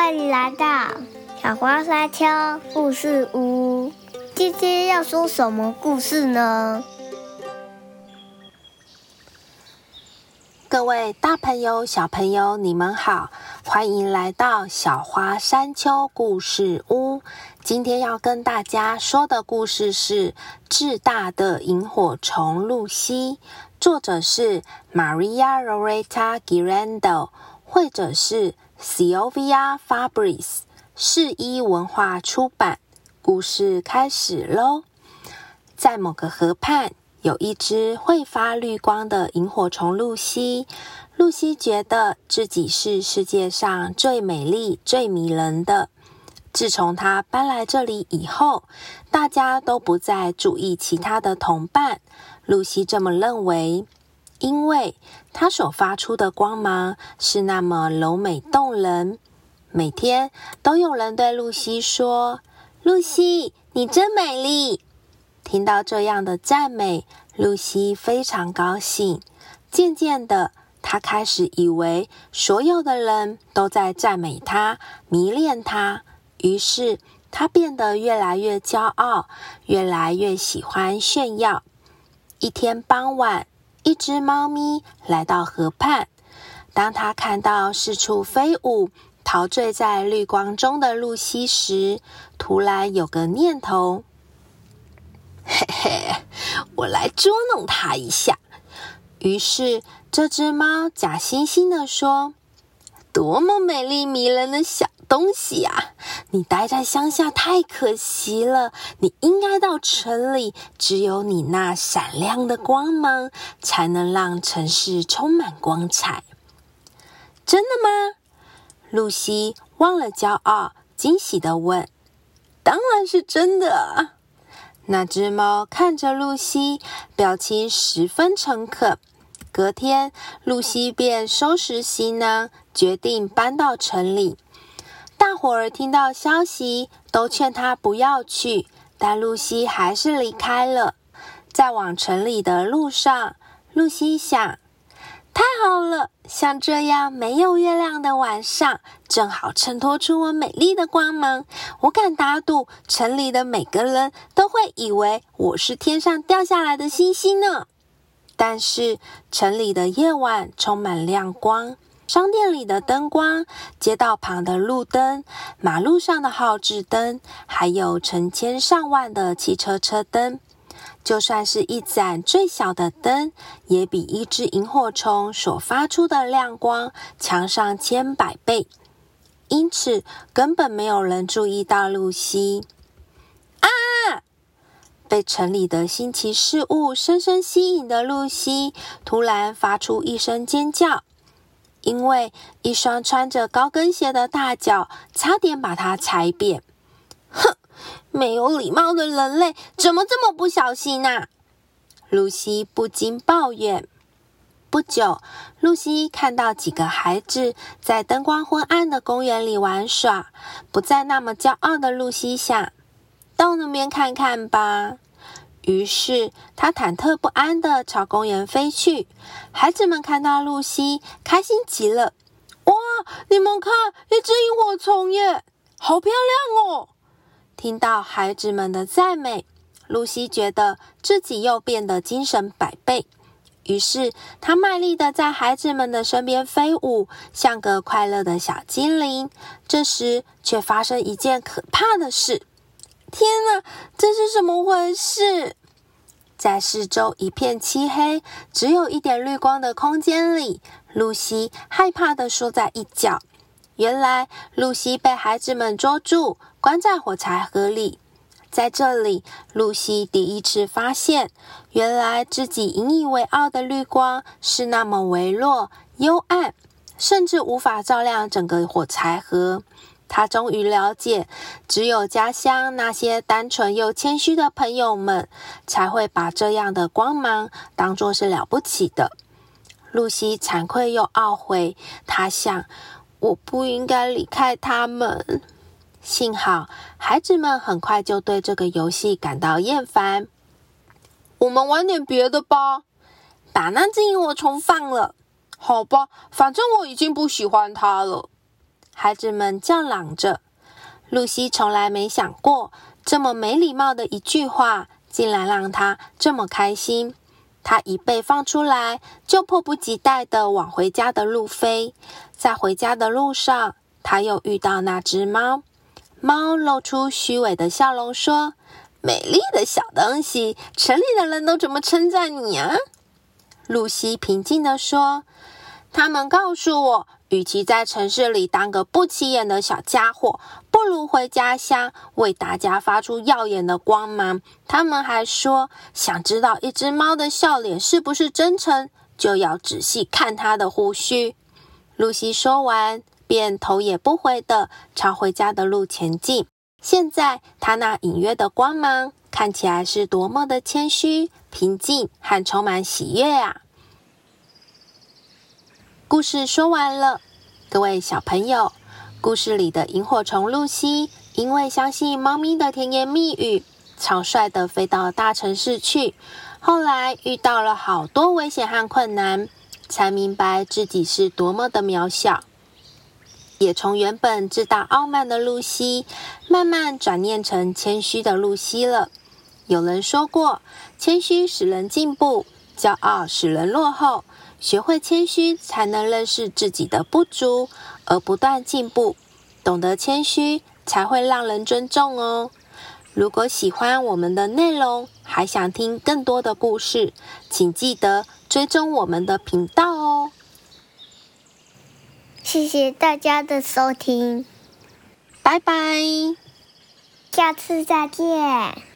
欢迎来到小花山丘故事屋。今天要说什么故事呢？各位大朋友、小朋友，你们好，欢迎来到小花山丘故事屋。今天要跟大家说的故事是《智大的萤火虫露西》，作者是 Maria Loretta Girando，绘者是 Sylvia Fabris，世一文化出版。故事开始喽！在某个河畔，有一只会发绿光的萤火虫露西。露西觉得自己是世界上最美丽、最迷人的。自从她搬来这里以后，大家都不再注意其他的同伴。露西这么认为，因为她所发出的光芒是那么柔美动人。每天都有人对露西说。露西，你真美丽！听到这样的赞美，露西非常高兴。渐渐的，她开始以为所有的人都在赞美她、迷恋她。于是，她变得越来越骄傲，越来越喜欢炫耀。一天傍晚，一只猫咪来到河畔。当它看到四处飞舞，陶醉在绿光中的露西时，突然有个念头：“嘿嘿，我来捉弄它一下。”于是，这只猫假惺惺地说：“多么美丽迷人的小东西呀！你待在乡下太可惜了，你应该到城里。只有你那闪亮的光芒，才能让城市充满光彩。”真的吗？露西忘了骄傲，惊喜的问：“当然是真的。”那只猫看着露西，表情十分诚恳。隔天，露西便收拾行囊，决定搬到城里。大伙儿听到消息，都劝他不要去，但露西还是离开了。在往城里的路上，露西想。太好了，像这样没有月亮的晚上，正好衬托出我美丽的光芒。我敢打赌，城里的每个人都会以为我是天上掉下来的星星呢。但是，城里的夜晚充满亮光，商店里的灯光，街道旁的路灯，马路上的号志灯，还有成千上万的汽车车灯。就算是一盏最小的灯，也比一只萤火虫所发出的亮光强上千百倍。因此，根本没有人注意到露西。啊！被城里的新奇事物深深吸引的露西，突然发出一声尖叫，因为一双穿着高跟鞋的大脚差点把它踩扁。哼！没有礼貌的人类怎么这么不小心呢？露西不禁抱怨。不久，露西看到几个孩子在灯光昏暗的公园里玩耍，不再那么骄傲的露西想到那边看看吧。于是，他忐忑不安地朝公园飞去。孩子们看到露西，开心极了。哇，你们看，一只萤火虫耶，好漂亮哦！听到孩子们的赞美，露西觉得自己又变得精神百倍。于是，她卖力的在孩子们的身边飞舞，像个快乐的小精灵。这时，却发生一件可怕的事！天哪，这是怎么回事？在四周一片漆黑、只有一点绿光的空间里，露西害怕的缩在一角。原来，露西被孩子们捉住，关在火柴盒里。在这里，露西第一次发现，原来自己引以为傲的绿光是那么微弱、幽暗，甚至无法照亮整个火柴盒。他终于了解，只有家乡那些单纯又谦虚的朋友们，才会把这样的光芒当作是了不起的。露西惭愧又懊悔，她想。我不应该离开他们。幸好，孩子们很快就对这个游戏感到厌烦。我们玩点别的吧，把那只萤火虫放了。好吧，反正我已经不喜欢它了。孩子们叫嚷着。露西从来没想过，这么没礼貌的一句话，竟然让她这么开心。她一被放出来，就迫不及待地往回家的路飞。在回家的路上，她又遇到那只猫。猫露出虚伪的笑容，说：“美丽的小东西，城里的人都怎么称赞你啊？”露西平静地说：“他们告诉我，与其在城市里当个不起眼的小家伙，不如回家乡为大家发出耀眼的光芒。他们还说，想知道一只猫的笑脸是不是真诚，就要仔细看它的胡须。”露西说完。便头也不回地朝回家的路前进。现在，它那隐约的光芒看起来是多么的谦虚、平静和充满喜悦啊！故事说完了，各位小朋友，故事里的萤火虫露西，因为相信猫咪的甜言蜜语，草率地飞到大城市去。后来遇到了好多危险和困难，才明白自己是多么的渺小。也从原本自大傲慢的露西，慢慢转念成谦虚的露西了。有人说过，谦虚使人进步，骄傲使人落后。学会谦虚，才能认识自己的不足，而不断进步。懂得谦虚，才会让人尊重哦。如果喜欢我们的内容，还想听更多的故事，请记得追踪我们的频道哦。谢谢大家的收听，拜拜，下次再见。